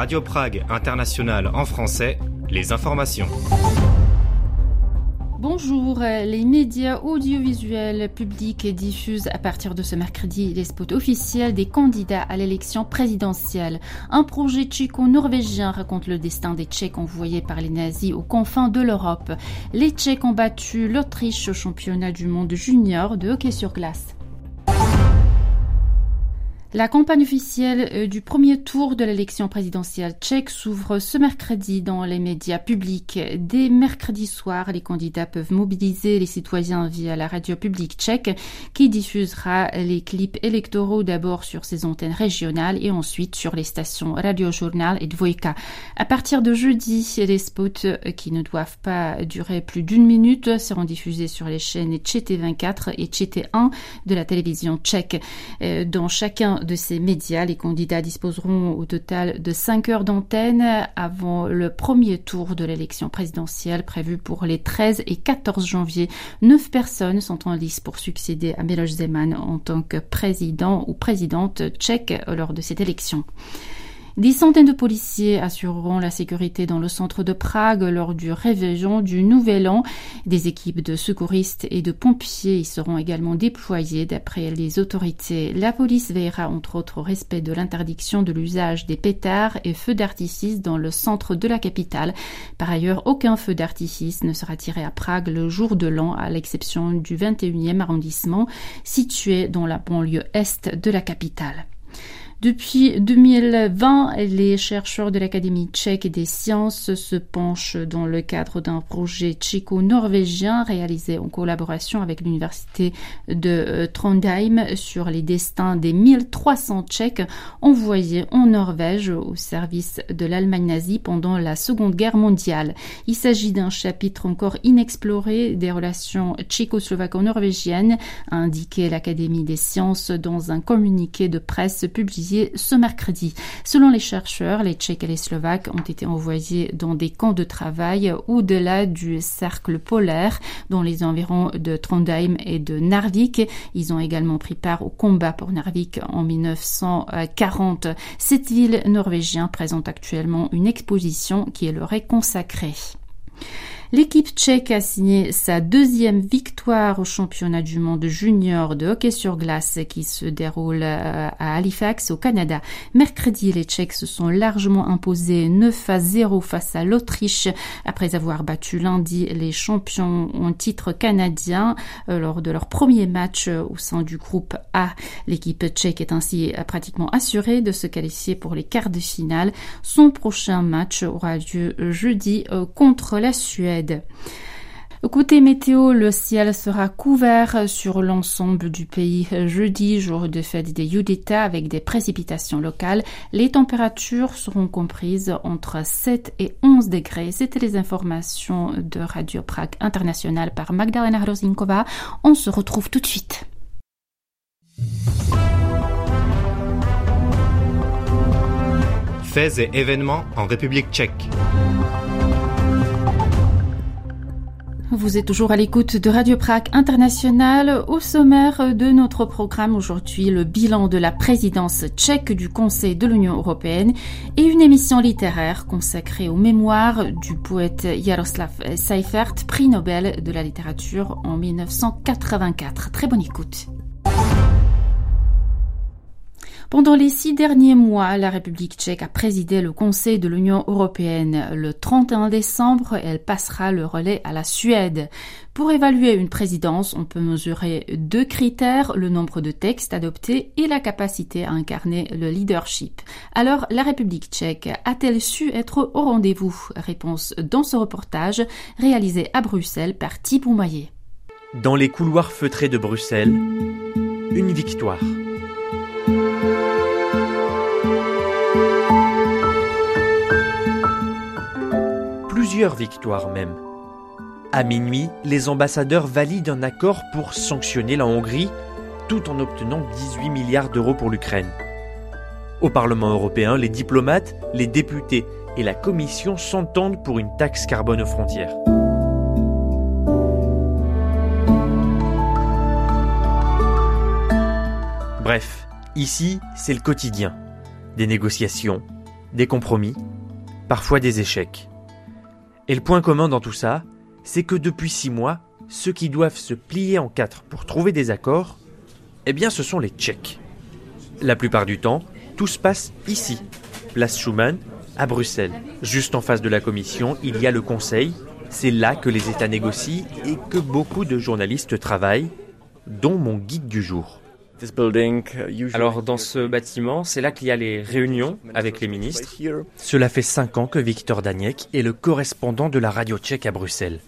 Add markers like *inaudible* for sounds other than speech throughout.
Radio Prague International en français, les informations. Bonjour, les médias audiovisuels publics diffusent à partir de ce mercredi les spots officiels des candidats à l'élection présidentielle. Un projet tchéco-norvégien raconte le destin des Tchèques envoyés par les nazis aux confins de l'Europe. Les Tchèques ont battu l'Autriche au championnat du monde junior de hockey sur glace. La campagne officielle euh, du premier tour de l'élection présidentielle tchèque s'ouvre ce mercredi dans les médias publics. Dès mercredi soir, les candidats peuvent mobiliser les citoyens via la radio publique tchèque qui diffusera les clips électoraux d'abord sur ses antennes régionales et ensuite sur les stations Radio Journal et Dvojka. À partir de jeudi, les spots euh, qui ne doivent pas durer plus d'une minute seront diffusés sur les chaînes ČT24 et ČT1 de la télévision tchèque. Euh, dans chacun de ces médias, les candidats disposeront au total de 5 heures d'antenne avant le premier tour de l'élection présidentielle prévue pour les 13 et 14 janvier. Neuf personnes sont en lice pour succéder à Miloš Zeman en tant que président ou présidente tchèque lors de cette élection. Des centaines de policiers assureront la sécurité dans le centre de Prague lors du réveillon du Nouvel An. Des équipes de secouristes et de pompiers y seront également déployées d'après les autorités. La police veillera entre autres au respect de l'interdiction de l'usage des pétards et feux d'artifice dans le centre de la capitale. Par ailleurs, aucun feu d'artifice ne sera tiré à Prague le jour de l'an à l'exception du 21e arrondissement situé dans la banlieue est de la capitale. Depuis 2020, les chercheurs de l'Académie tchèque des sciences se penchent dans le cadre d'un projet tchéco-norvégien réalisé en collaboration avec l'université de euh, Trondheim sur les destins des 1300 Tchèques envoyés en Norvège au service de l'Allemagne nazie pendant la Seconde Guerre mondiale. Il s'agit d'un chapitre encore inexploré des relations tchécoslovaco-norvégiennes, a indiqué l'Académie des sciences dans un communiqué de presse publié ce mercredi. Selon les chercheurs, les Tchèques et les Slovaques ont été envoyés dans des camps de travail au-delà du cercle polaire, dans les environs de Trondheim et de Narvik. Ils ont également pris part au combat pour Narvik en 1940. Cette ville norvégienne présente actuellement une exposition qui leur est consacrée. L'équipe tchèque a signé sa deuxième victoire au championnat du monde junior de hockey sur glace qui se déroule euh, à Halifax au Canada. Mercredi, les Tchèques se sont largement imposés 9 à 0 face à l'Autriche après avoir battu lundi les champions en titre canadien euh, lors de leur premier match au sein du groupe A. L'équipe tchèque est ainsi pratiquement assurée de se qualifier pour les quarts de finale. Son prochain match aura lieu jeudi euh, contre la Suède. Côté météo, le ciel sera couvert sur l'ensemble du pays jeudi, jour de fête des Yudita, avec des précipitations locales. Les températures seront comprises entre 7 et 11 degrés. C'était les informations de Radio Prague International par Magdalena Hrozinkova. On se retrouve tout de suite. Et événements en République tchèque. Vous êtes toujours à l'écoute de Radio Prague International. Au sommaire de notre programme aujourd'hui, le bilan de la présidence tchèque du Conseil de l'Union européenne et une émission littéraire consacrée aux mémoires du poète Jaroslav Seifert, prix Nobel de la littérature en 1984. Très bonne écoute. Pendant les six derniers mois, la République tchèque a présidé le Conseil de l'Union européenne. Le 31 décembre, elle passera le relais à la Suède. Pour évaluer une présidence, on peut mesurer deux critères, le nombre de textes adoptés et la capacité à incarner le leadership. Alors, la République tchèque a-t-elle su être au rendez-vous? Réponse dans ce reportage réalisé à Bruxelles par Thibaut Maillet. Dans les couloirs feutrés de Bruxelles, une victoire. Plusieurs victoires même. À minuit, les ambassadeurs valident un accord pour sanctionner la Hongrie tout en obtenant 18 milliards d'euros pour l'Ukraine. Au Parlement européen, les diplomates, les députés et la Commission s'entendent pour une taxe carbone aux frontières. Bref, Ici, c'est le quotidien. Des négociations, des compromis, parfois des échecs. Et le point commun dans tout ça, c'est que depuis six mois, ceux qui doivent se plier en quatre pour trouver des accords, eh bien ce sont les Tchèques. La plupart du temps, tout se passe ici, place Schumann, à Bruxelles. Juste en face de la Commission, il y a le Conseil. C'est là que les États négocient et que beaucoup de journalistes travaillent, dont mon guide du jour. Alors dans ce bâtiment, c'est là qu'il y a les réunions avec les ministres. Cela fait cinq ans que Viktor Daniek est le correspondant de la radio tchèque à Bruxelles.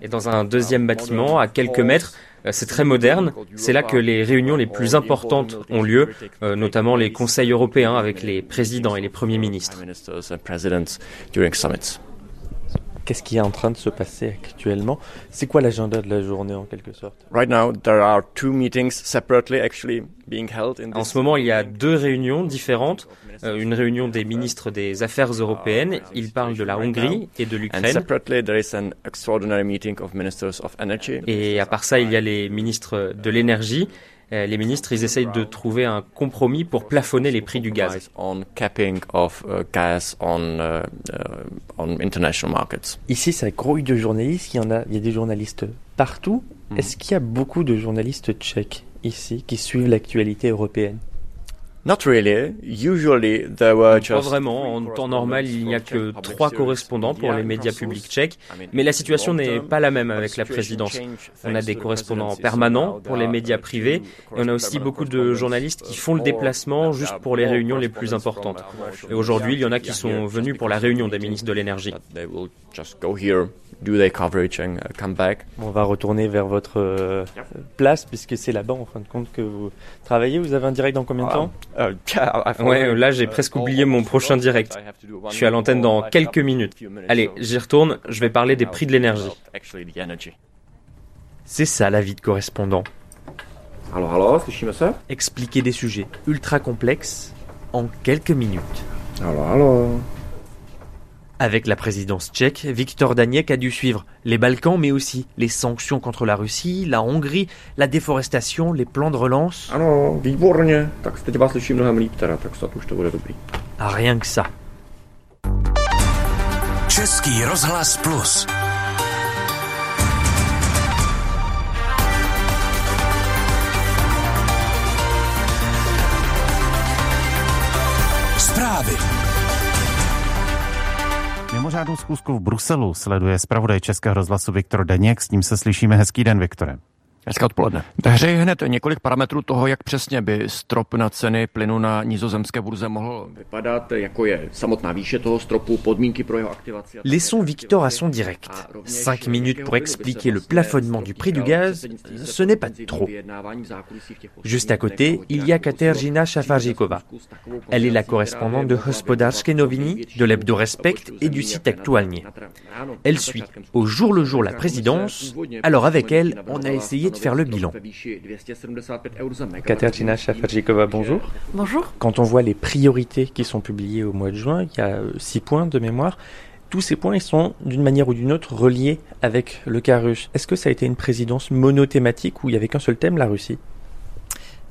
Et dans un deuxième bâtiment, à quelques mètres, euh, c'est très moderne. C'est là que les réunions les plus importantes ont lieu, notamment les conseils européens avec les présidents et les premiers ministres. Qu'est-ce qui est en train de se passer actuellement? C'est quoi l'agenda de la journée en quelque sorte? En ce moment, il y a deux réunions différentes. Euh, une réunion des ministres des Affaires européennes. Ils parlent de la Hongrie et de l'Ukraine. Et à part ça, il y a les ministres de l'énergie. Euh, les ministres, ils essayent de trouver un compromis pour plafonner les prix du gaz. Ici, ça grouille de journalistes. Il y en a, il y a des journalistes partout. Hmm. Est-ce qu'il y a beaucoup de journalistes tchèques ici qui suivent l'actualité européenne? Not really. Usually there were just Pas vraiment. En temps normal, il n'y a que trois correspondants pour les médias publics tchèques. Mais la situation n'est pas la même avec la présidence. On a des correspondants permanents pour les médias privés et on a aussi beaucoup de journalistes qui font le déplacement juste pour les réunions les plus importantes. Et aujourd'hui, il y en a qui sont venus pour la réunion des ministres de l'énergie. On va retourner vers votre euh, place puisque c'est là-bas en fin de compte que vous travaillez. Vous avez un direct dans combien de temps? Ouais, là j'ai presque oublié mon prochain direct. Je suis à l'antenne dans quelques minutes. Allez, j'y retourne, je vais parler des prix de l'énergie. C'est ça la vie de correspondant. Alors, alors, ça Expliquer des sujets ultra complexes en quelques minutes. Alors, alors. Avec la présidence tchèque, Viktor Daniek a dû suivre les Balkans, mais aussi les sanctions contre la Russie, la Hongrie, la déforestation, les plans de relance. Ano, výborně. Tak teď vás slyším mnohem líp teda, tak snad už to bude dobrý. A rien que ça. Český rozhlas plus. Mimořádnou zkusku v Bruselu sleduje zpravodaj Českého rozhlasu Viktor Deněk. S ním se slyšíme. Hezký den, Viktore. Hezké odpoledne. Ve hře je hned několik parametrů toho, jak přesně by strop na ceny plynu na nizozemské burze mohl vypadat, jako je samotná výše toho stropu, podmínky pro jeho aktivaci. Laissons Victor à son direct. 5 minutes pour expliquer le plafonnement du prix du gaz, ce n'est pas trop. Juste à côté, il y a Katerina Shafarjikova. Elle est la correspondante de Hospodarsky Novini, de l'Hebdo Respect et du site Actualnie. Elle suit au jour le jour la présidence, alors avec elle, on a essayé de faire le bilan. Katerina Shafarjikova, bonjour. Bonjour. Quand on voit les priorités qui sont publiées au mois de juin, il y a euh, six points de mémoire. Tous ces points, ils sont d'une manière ou d'une autre reliés avec le cas russe. Est-ce que ça a été une présidence monothématique où il n'y avait qu'un seul thème, la Russie?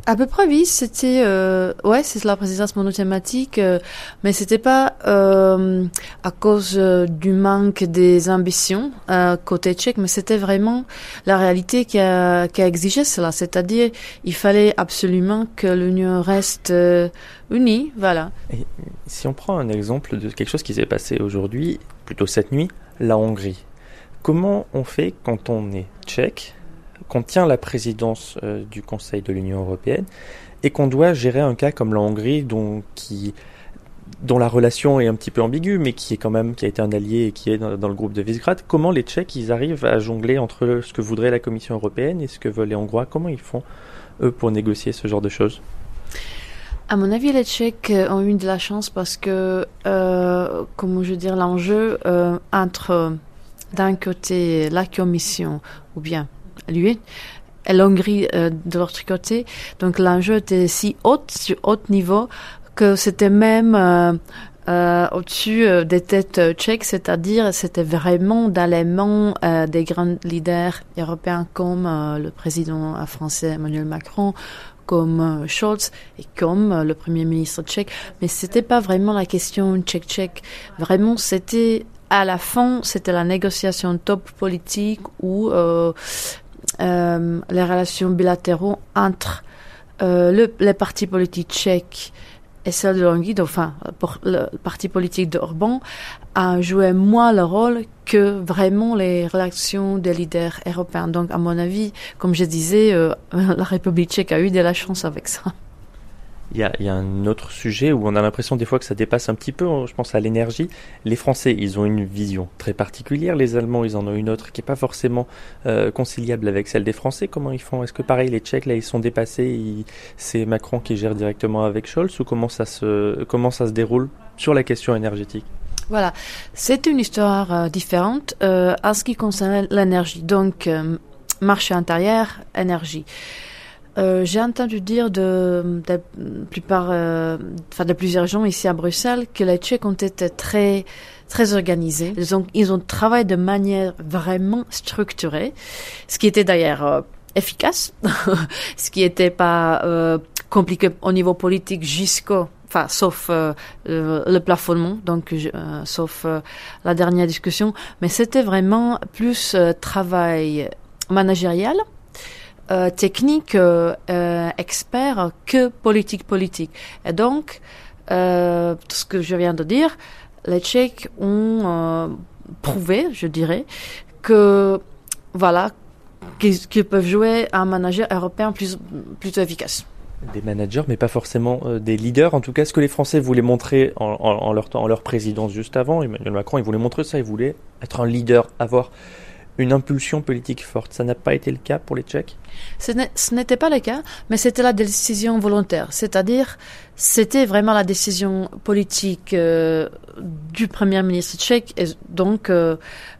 À peu près oui, c'était euh, ouais, c'est la présidence monothématique, euh, mais c'était pas euh, à cause euh, du manque des ambitions euh, côté tchèque, mais c'était vraiment la réalité qui a, qui a exigé cela, c'est-à-dire il fallait absolument que l'Union reste unie, voilà. Et si on prend un exemple de quelque chose qui s'est passé aujourd'hui, plutôt cette nuit, la Hongrie. Comment on fait quand on est tchèque qu'on tient la présidence euh, du Conseil de l'Union européenne et qu'on doit gérer un cas comme la Hongrie dont, dont la relation est un petit peu ambiguë, mais qui est quand même qui a été un allié et qui est dans, le groupe de Visegrad. Comment les Tchèques ils arrivent à jongler entre ce que voudrait la Commission européenne et ce que veulent les Hongrois? Comment ils font eux pour négocier ce genre de choses? À mon avis, les Tchèques ont eu de la chance parce que, euh, comment je veux dire, l'enjeu euh, entre d'un côté la Commission ou bien lui et l'Hongrie euh, de l'autre côté. Donc l'enjeu était si haut, sur haut niveau, que c'était même euh, euh, au-dessus des têtes tchèques, c'est-à-dire c'était vraiment dans les mains des grands leaders européens comme le président français Emmanuel Macron, comme Scholz et comme le premier ministre tchèque, mais c'était pas vraiment la question tchèque-tchèque. Vraiment, c'était à la fin, c'était la négociation top politique ou euh, euh, les relations bilatéraux entre euh, le, les partis politiques tchèques et celle de Longuide, enfin, pour le parti politique d'Orban, a joué moins le rôle que vraiment les relations des leaders européens. Donc, à mon avis, comme je disais, *laughs* la République tchèque a eu de la chance avec ça. Il y, a, il y, a, un autre sujet où on a l'impression des fois que ça dépasse un petit peu, je pense à l'énergie. Les Français, ils ont une vision très particulière, les Allemands, ils en ont une autre qui n'est pas forcément euh, conciliable avec celle des Français. Comment ils font? Est-ce que pareil, les Tchèques, là, ils sont dépassés, c'est Macron qui gère directement avec Scholz ou comment ça se, comment ça se déroule sur la question énergétique? Voilà, c'est une histoire euh, différente euh, en ce qui concerne l'énergie. Donc, euh, marché intérieur, énergie. Euh, j'ai entendu dire de, de plupart, euh, de plusieurs gens ici à Bruxelles que les Tchèques ont été très très organisés. Ils ont ils ont travaillé de manière vraiment structurée, ce qui était d'ailleurs euh, efficace, *laughs* ce qui n'était pas euh, compliqué au niveau politique jusqu'au enfin sauf le plafonnement donc sauf la dernière discussion mais c'était vraiment plus travail managérial euh, technique euh, euh, expert que politique politique. Et donc, tout ce que je viens de dire, les Tchèques ont prouvé, je dirais, que voilà, qu'ils qu peuvent jouer un manager européen plus plutôt efficace. Des managers, mais pas forcément des leaders. En tout cas, ce que les Français voulaient montrer en, en, en leur, en leur présidence juste avant, Emmanuel Macron, il voulait montrer ça, il voulait être un leader, avoir une impulsion politique forte. Ça n'a pas été le cas pour les Tchèques? Ce n'était pas le cas, mais c'était la décision volontaire. C'est-à-dire, c'était vraiment la décision politique euh, du Premier ministre tchèque et donc euh,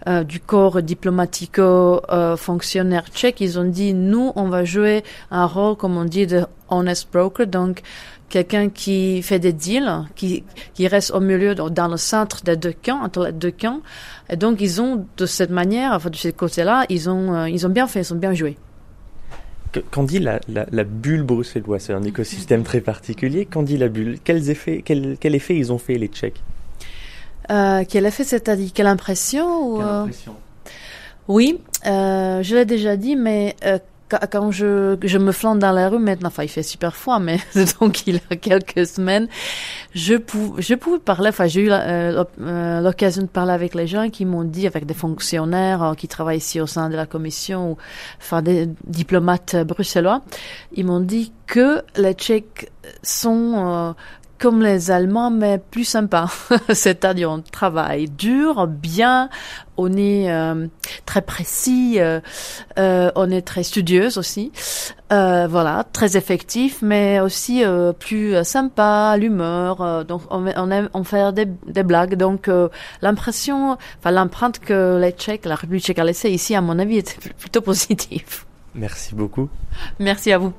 euh, du corps diplomatico-fonctionnaire tchèque. Ils ont dit, nous, on va jouer un rôle, comme on dit, de honest broker, donc quelqu'un qui fait des deals, qui, qui reste au milieu, dans le centre des deux camps, entre les deux camps. Et donc, ils ont, de cette manière, enfin, de ce côté-là, ils ont, euh, ils ont bien fait, ils ont bien joué. Quand dit la, la, la bulle bruxelloise, c'est un écosystème très particulier. Quand dit la bulle, quels effets, quel, quel effet ils ont fait les Tchèques? Euh, Quel effet, c'est-à-dire quelle impression Quelle impression? Oui, euh, je l'ai déjà dit, mais euh, quand je, je me flanque dans la rue maintenant, enfin il fait super froid, mais *laughs* donc il y a quelques semaines, je, pou, je pouvais parler, enfin j'ai eu l'occasion de parler avec les gens qui m'ont dit, avec des fonctionnaires qui travaillent ici au sein de la commission, ou, enfin des diplomates bruxellois, ils m'ont dit que les Tchèques sont euh, comme les Allemands, mais plus sympa. *laughs* C'est-à-dire, on travaille dur, bien, on est euh, très précis, euh, euh, on est très studieuse aussi. Euh, voilà, très effectif, mais aussi euh, plus sympa, l'humeur. donc, on, on aime on fait des, des blagues. Donc, l'impression, enfin, l'empreinte que les Tchèques, la République tchèque a laissée ici, à mon avis, était *laughs* plutôt positive. Merci beaucoup. Merci à vous.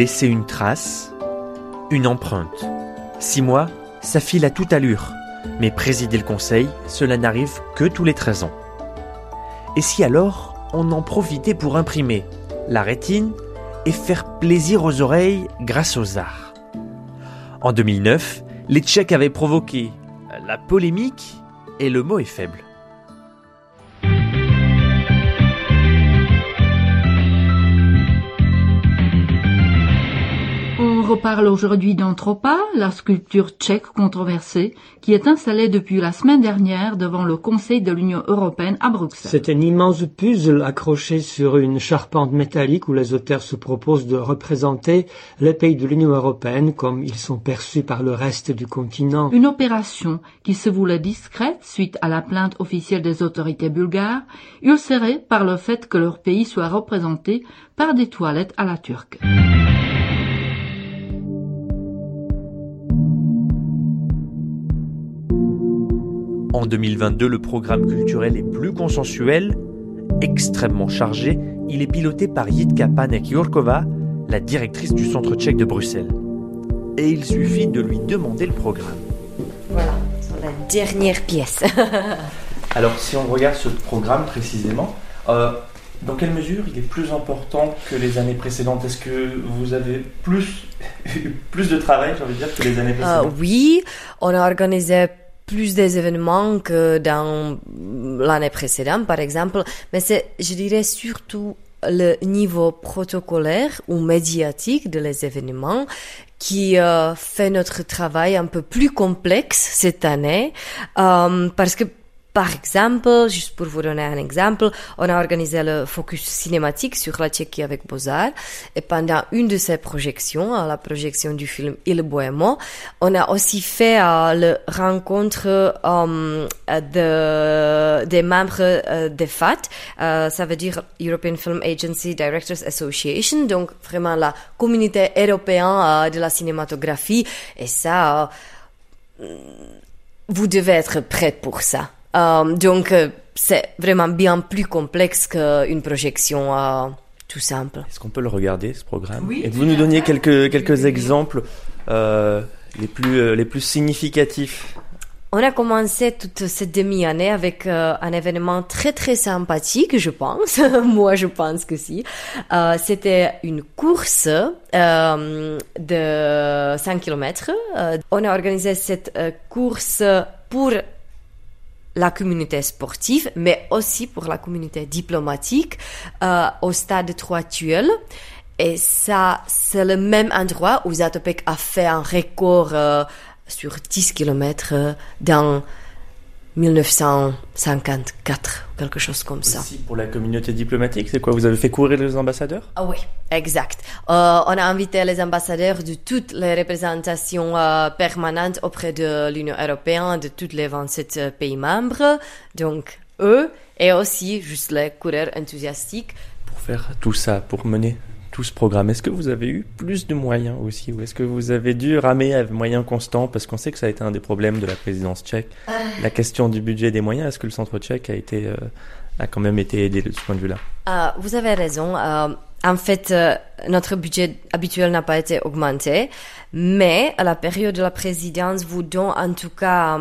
Laisser une trace, une empreinte. Six mois, ça file à toute allure. Mais présider le conseil, cela n'arrive que tous les 13 ans. Et si alors on en profitait pour imprimer la rétine et faire plaisir aux oreilles grâce aux arts? En 2009, les Tchèques avaient provoqué la polémique et le mot est faible. On reparle aujourd'hui d'Anthropa, la sculpture tchèque controversée, qui est installée depuis la semaine dernière devant le Conseil de l'Union européenne à Bruxelles. C'est un immense puzzle accroché sur une charpente métallique où les auteurs se proposent de représenter les pays de l'Union européenne comme ils sont perçus par le reste du continent. Une opération qui se voulait discrète suite à la plainte officielle des autorités bulgares, ulcérée par le fait que leur pays soit représenté par des toilettes à la turque. En 2022, le programme culturel est plus consensuel, extrêmement chargé. Il est piloté par Jitka Panek-Jurkova, la directrice du Centre tchèque de Bruxelles. Et il suffit de lui demander le programme. Voilà, ça la dernière pièce. *laughs* Alors, si on regarde ce programme précisément, euh, dans quelle mesure il est plus important que les années précédentes? Est-ce que vous avez plus, *laughs* plus de travail, j'ai envie de dire, que les années précédentes? euh, Oui, on a organisé plus des événements que dans l'année précédente, par exemple, mais c'est, je dirais, surtout le niveau protocolaire ou médiatique de les événements qui euh, fait notre travail un peu plus complexe cette année. Euh, parce que par exemple, juste pour vous donner un exemple, on a organisé le focus cinématique sur la Tchéquie avec Beaux-Arts et pendant une de ces projections, la projection du film Il Bohémo, on a aussi fait euh, la rencontre euh, de, des membres euh, de FAT, euh, ça veut dire European Film Agency Directors Association, donc vraiment la communauté européenne de la cinématographie et ça, vous devez être prêt pour ça. Euh, donc, euh, c'est vraiment bien plus complexe qu'une projection euh, tout simple. Est-ce qu'on peut le regarder, ce programme oui, Et vous nous donniez quelques, quelques exemples les, plus, les plus significatifs on a commencé toute cette demi-année avec un événement très très sympathique, je pense. *laughs* Moi, je pense que si. Euh, C'était une course euh, de 5 km. on a organisé cette course pour la communauté sportive, mais aussi pour la communauté diplomatique euh, au stade 3 actuel. Et ça, c'est le même endroit où Zatopek a fait un record euh, sur 10 km euh, dans 1954, quelque chose comme ça. Aussi pour la communauté diplomatique, c'est quoi? Vous avez fait courir les ambassadeurs? Ah oui, exact. Euh, on a invité les ambassadeurs de toutes les représentations euh, permanentes auprès de l'Union européenne, de tous les 27 euh, pays membres. Donc, eux, et aussi juste les coureurs enthousiastiques. Pour faire tout ça, pour mener tout ce programme. Est-ce que vous avez eu plus de moyens aussi ou est-ce que vous avez dû ramer avec moyens constants parce qu'on sait que ça a été un des problèmes de la présidence tchèque, euh. la question du budget des moyens. Est-ce que le centre tchèque a été euh, a quand même été aidé de ce point de vue-là? Euh, Vous avez raison. en fait, notre budget habituel n'a pas été augmenté, mais à la période de la présidence vous donne en tout cas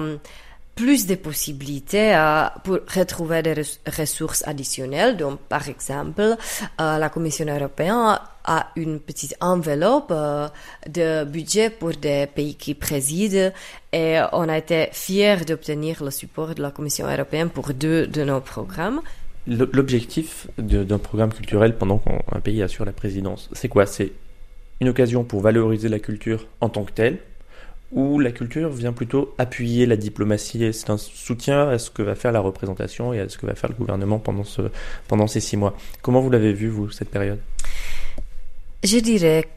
plus de possibilités euh, pour retrouver des ressources additionnelles. Donc, par exemple, euh, la Commission européenne a une petite enveloppe euh, de budget pour des pays qui président et on a été fiers d'obtenir le support de la Commission européenne pour deux de nos programmes. L'objectif d'un programme culturel pendant qu'un pays assure la présidence, c'est quoi? C'est une occasion pour valoriser la culture en tant que telle, où la culture vient plutôt appuyer la diplomatie et c'est un soutien à ce que va faire la représentation et à ce que va faire le gouvernement pendant, ce, pendant ces six mois. Comment vous l'avez vu, vous, cette période? Je dirais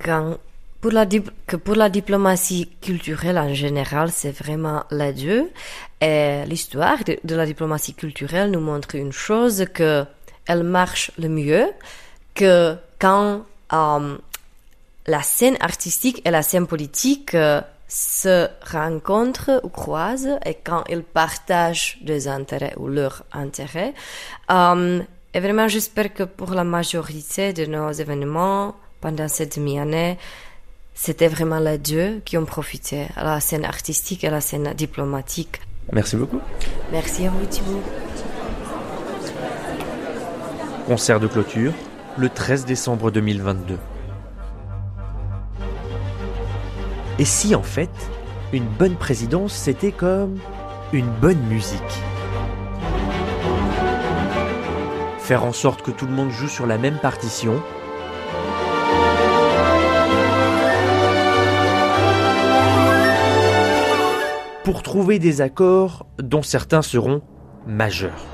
pour la, que pour la diplomatie culturelle en général, c'est vraiment l'adieu. Et l'histoire de, de, la diplomatie culturelle nous montre une chose, que elle marche le mieux que quand euh, la scène artistique et la scène politique euh, se rencontrent ou croisent et quand ils partagent des intérêts ou leurs intérêts. Et vraiment, j'espère que pour la majorité de nos événements pendant cette demi-année, c'était vraiment les deux qui ont profité, à la scène artistique et à la scène diplomatique. Merci beaucoup. Merci à vous, Thibault. Concert de clôture, le 13 décembre 2022. Et si en fait, une bonne présidence, c'était comme une bonne musique? Faire en sorte que tout le monde joue sur la même partition, pour trouver des accords dont certains seront majeurs.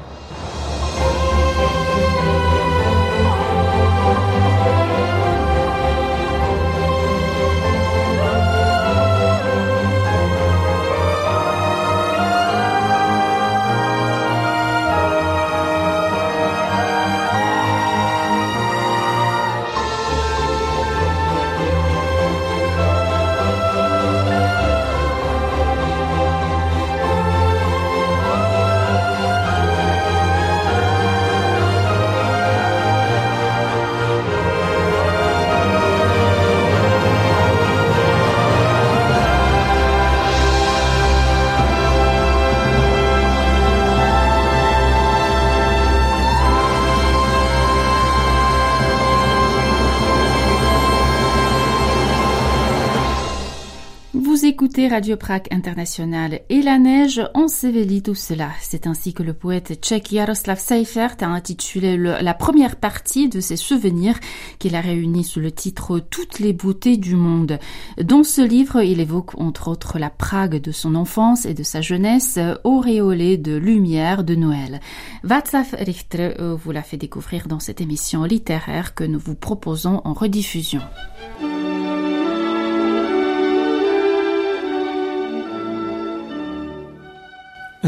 Radio Prague International et la neige ensevelit tout cela. C'est ainsi que le poète tchèque Jaroslav Seifert a intitulé la première partie de ses souvenirs qu'il a réunis sous le titre Toutes les beautés du monde. Dans ce livre, il évoque entre autres la Prague de son enfance et de sa jeunesse, auréolée de lumière de Noël. Václav Richter euh, vous l'a fait découvrir dans cette émission littéraire que nous vous proposons en rediffusion.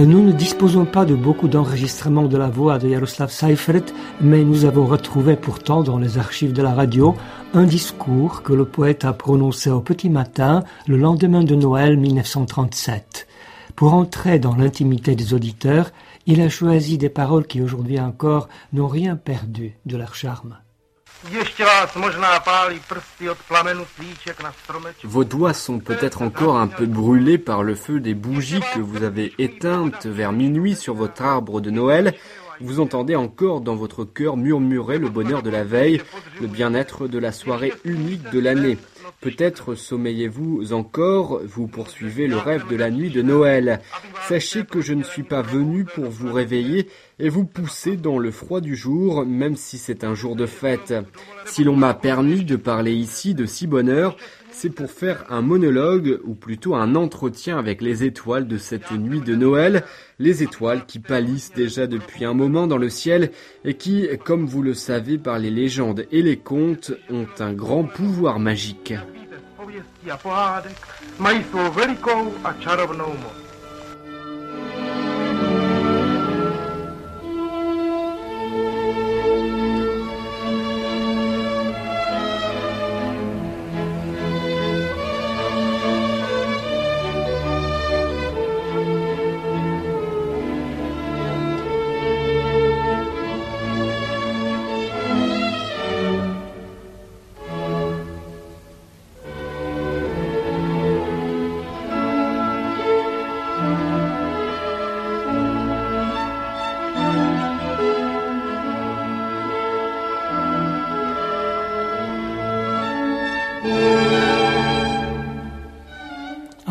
Nous ne disposons pas de beaucoup d'enregistrements de la voix de Jaroslav Seifert, mais nous avons retrouvé pourtant dans les archives de la radio un discours que le poète a prononcé au petit matin le lendemain de Noël 1937. Pour entrer dans l'intimité des auditeurs, il a choisi des paroles qui aujourd'hui encore n'ont rien perdu de leur charme. Vos doigts sont peut-être encore un peu brûlés par le feu des bougies que vous avez éteintes vers minuit sur votre arbre de Noël. Vous entendez encore dans votre cœur murmurer le bonheur de la veille, le bien-être de la soirée unique de l'année. Peut-être sommeillez-vous encore, vous poursuivez le rêve de la nuit de Noël. Sachez que je ne suis pas venu pour vous réveiller et vous pousser dans le froid du jour, même si c'est un jour de fête. Si l'on m'a permis de parler ici de si bonne heure, c'est pour faire un monologue, ou plutôt un entretien avec les étoiles de cette nuit de Noël, les étoiles qui pâlissent déjà depuis un moment dans le ciel et qui, comme vous le savez par les légendes et les contes, ont un grand pouvoir magique.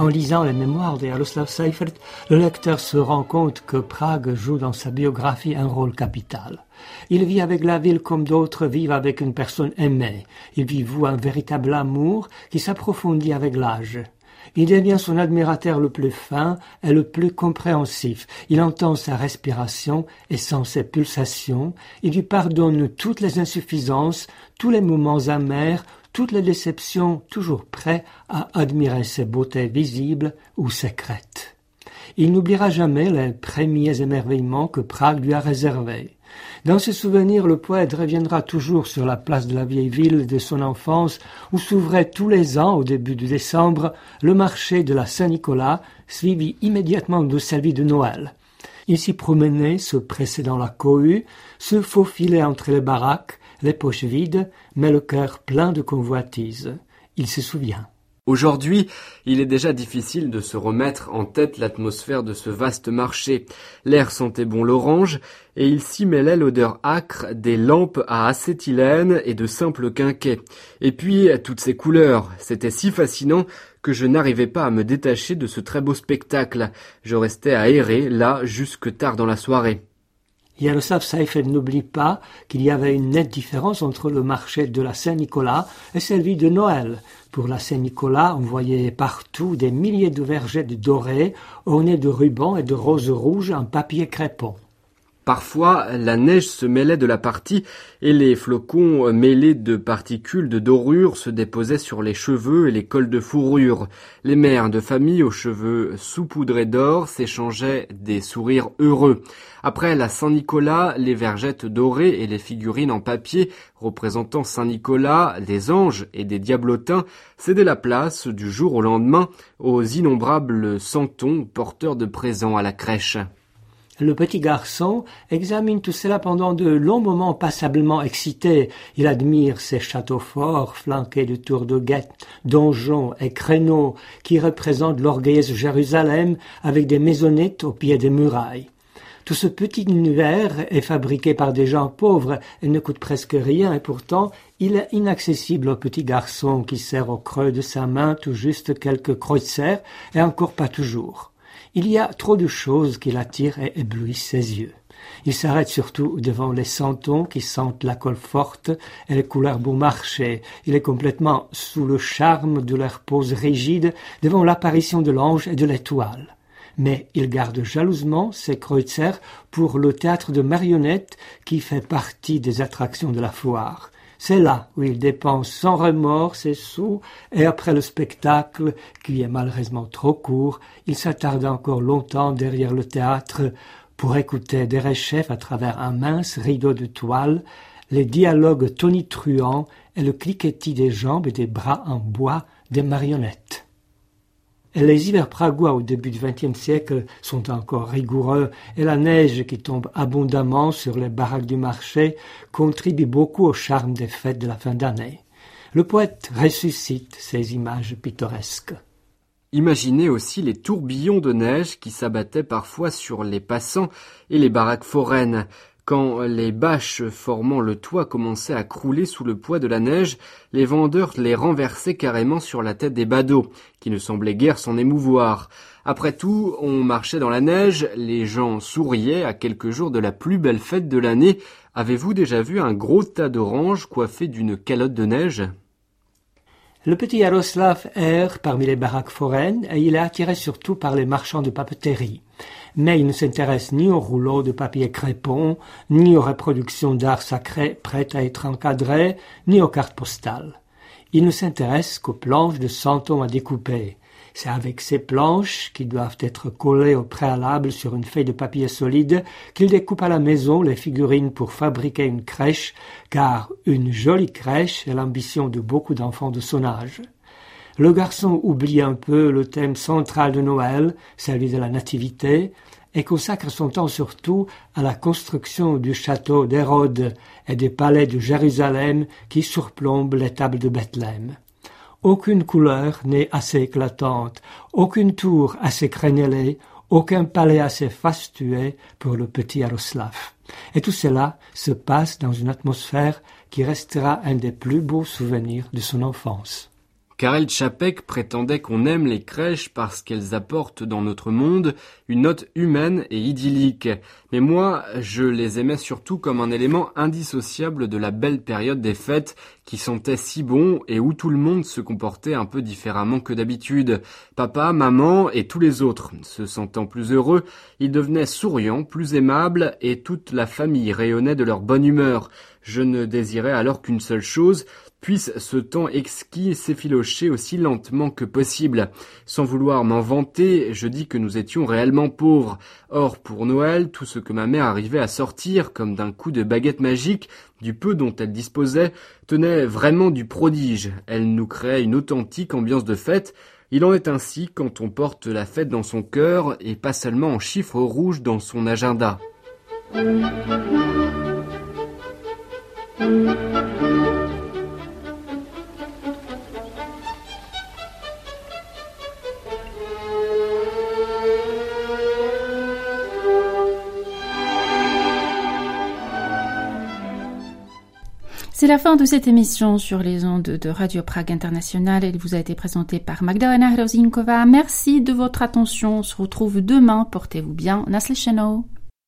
Lisant les mémoires de Jaroslav Seifert, le lecteur se rend compte que Prague joue dans sa biographie un rôle capital. Il vit avec la ville comme d'autres vivent avec une personne aimée. Il vit un véritable amour qui s'approfondit avec l'âge. Il devient son admirateur le plus fin et le plus compréhensif. Il entend sa respiration et sent ses pulsations. Il lui pardonne toutes les insuffisances, tous les moments amers, toutes les déceptions, toujours prêt à admirer ses beautés visibles ou secrètes. Il n'oubliera jamais les premiers émerveillements que Prague lui a réservés. Dans ses souvenirs, le poète reviendra toujours sur la place de la vieille ville de son enfance, où s'ouvrait tous les ans, au début de décembre, le marché de la Saint-Nicolas, suivi immédiatement de celui de Noël. Il s'y promenait, se pressait dans la cohue, se faufilait entre les baraques, les poches vides, mais le cœur plein de convoitises. Il se souvient. Aujourd'hui, il est déjà difficile de se remettre en tête l'atmosphère de ce vaste marché. L'air sentait bon l'orange, et il s'y mêlait l'odeur âcre des lampes à acétylène et de simples quinquets. Et puis, toutes ces couleurs, c'était si fascinant que je n'arrivais pas à me détacher de ce très beau spectacle. Je restais à errer là jusque tard dans la soirée. Yaroslav Seifert n'oublie pas qu'il y avait une nette différence entre le marché de la Saint-Nicolas et celui de Noël. Pour la Saint-Nicolas, on voyait partout des milliers de vergettes dorées ornées de rubans et de roses rouges en papier crépon. Parfois, la neige se mêlait de la partie et les flocons mêlés de particules de dorure se déposaient sur les cheveux et les cols de fourrure. Les mères de famille aux cheveux saupoudrés d'or s'échangeaient des sourires heureux. Après la Saint-Nicolas, les vergettes dorées et les figurines en papier représentant Saint-Nicolas, des anges et des diablotins cédaient la place du jour au lendemain aux innombrables santons porteurs de présents à la crèche. Le petit garçon examine tout cela pendant de longs moments passablement excité. Il admire ces châteaux forts flanqués de tours de guettes, donjons et créneaux qui représentent l'orgueilleuse Jérusalem avec des maisonnettes au pied des murailles. Tout ce petit univers est fabriqué par des gens pauvres et ne coûte presque rien et pourtant il est inaccessible au petit garçon qui sert au creux de sa main tout juste quelques kreutzer et encore pas toujours. Il y a trop de choses qui l'attirent et éblouissent ses yeux. Il s'arrête surtout devant les santons qui sentent la colle forte et les couleurs bon marché. Il est complètement sous le charme de leur pose rigide devant l'apparition de l'ange et de l'étoile. Mais il garde jalousement ses kreutzer pour le théâtre de marionnettes qui fait partie des attractions de la foire. C'est là où il dépense sans remords ses sous, et après le spectacle, qui est malheureusement trop court, il s'attarde encore longtemps derrière le théâtre pour écouter Derechef à travers un mince rideau de toile, les dialogues tonitruants et le cliquetis des jambes et des bras en bois des marionnettes. Les hivers pragois au début du XXe siècle sont encore rigoureux et la neige qui tombe abondamment sur les baraques du marché contribue beaucoup au charme des fêtes de la fin d'année. Le poète ressuscite ces images pittoresques. Imaginez aussi les tourbillons de neige qui s'abattaient parfois sur les passants et les baraques foraines. Quand les bâches formant le toit commençaient à crouler sous le poids de la neige, les vendeurs les renversaient carrément sur la tête des badauds, qui ne semblaient guère s'en émouvoir. Après tout, on marchait dans la neige, les gens souriaient à quelques jours de la plus belle fête de l'année. Avez-vous déjà vu un gros tas d'oranges coiffé d'une calotte de neige? Le petit Yaroslav erre parmi les baraques foraines et il est attiré surtout par les marchands de papeterie. Mais il ne s'intéresse ni aux rouleaux de papier crépon, ni aux reproductions d'art sacré prêtes à être encadrées, ni aux cartes postales. Il ne s'intéresse qu'aux planches de santons à découper, c'est avec ces planches, qui doivent être collées au préalable sur une feuille de papier solide, qu'il découpe à la maison les figurines pour fabriquer une crèche, car une jolie crèche est l'ambition de beaucoup d'enfants de son âge. Le garçon oublie un peu le thème central de Noël, celui de la nativité, et consacre son temps surtout à la construction du château d'Hérode et des palais de Jérusalem qui surplombent les tables de Bethléem. Aucune couleur n'est assez éclatante, aucune tour assez crénelée, aucun palais assez fastueux pour le petit Yaroslav. Et tout cela se passe dans une atmosphère qui restera un des plus beaux souvenirs de son enfance. Karel Čapek prétendait qu'on aime les crèches parce qu'elles apportent dans notre monde une note humaine et idyllique. Mais moi, je les aimais surtout comme un élément indissociable de la belle période des fêtes qui sentait si bon et où tout le monde se comportait un peu différemment que d'habitude. Papa, maman et tous les autres se sentant plus heureux, ils devenaient souriants, plus aimables et toute la famille rayonnait de leur bonne humeur. Je ne désirais alors qu'une seule chose, puisse ce temps exquis s'effilocher aussi lentement que possible. Sans vouloir m'en vanter, je dis que nous étions réellement pauvres. Or, pour Noël, tout ce que ma mère arrivait à sortir, comme d'un coup de baguette magique, du peu dont elle disposait, tenait vraiment du prodige. Elle nous créait une authentique ambiance de fête. Il en est ainsi quand on porte la fête dans son cœur et pas seulement en chiffres rouges dans son agenda. La fin de cette émission sur les ondes de Radio Prague International. Elle vous a été présentée par Magdalena Hrozinkova. Merci de votre attention. On se retrouve demain. Portez-vous bien. Naslyšenou.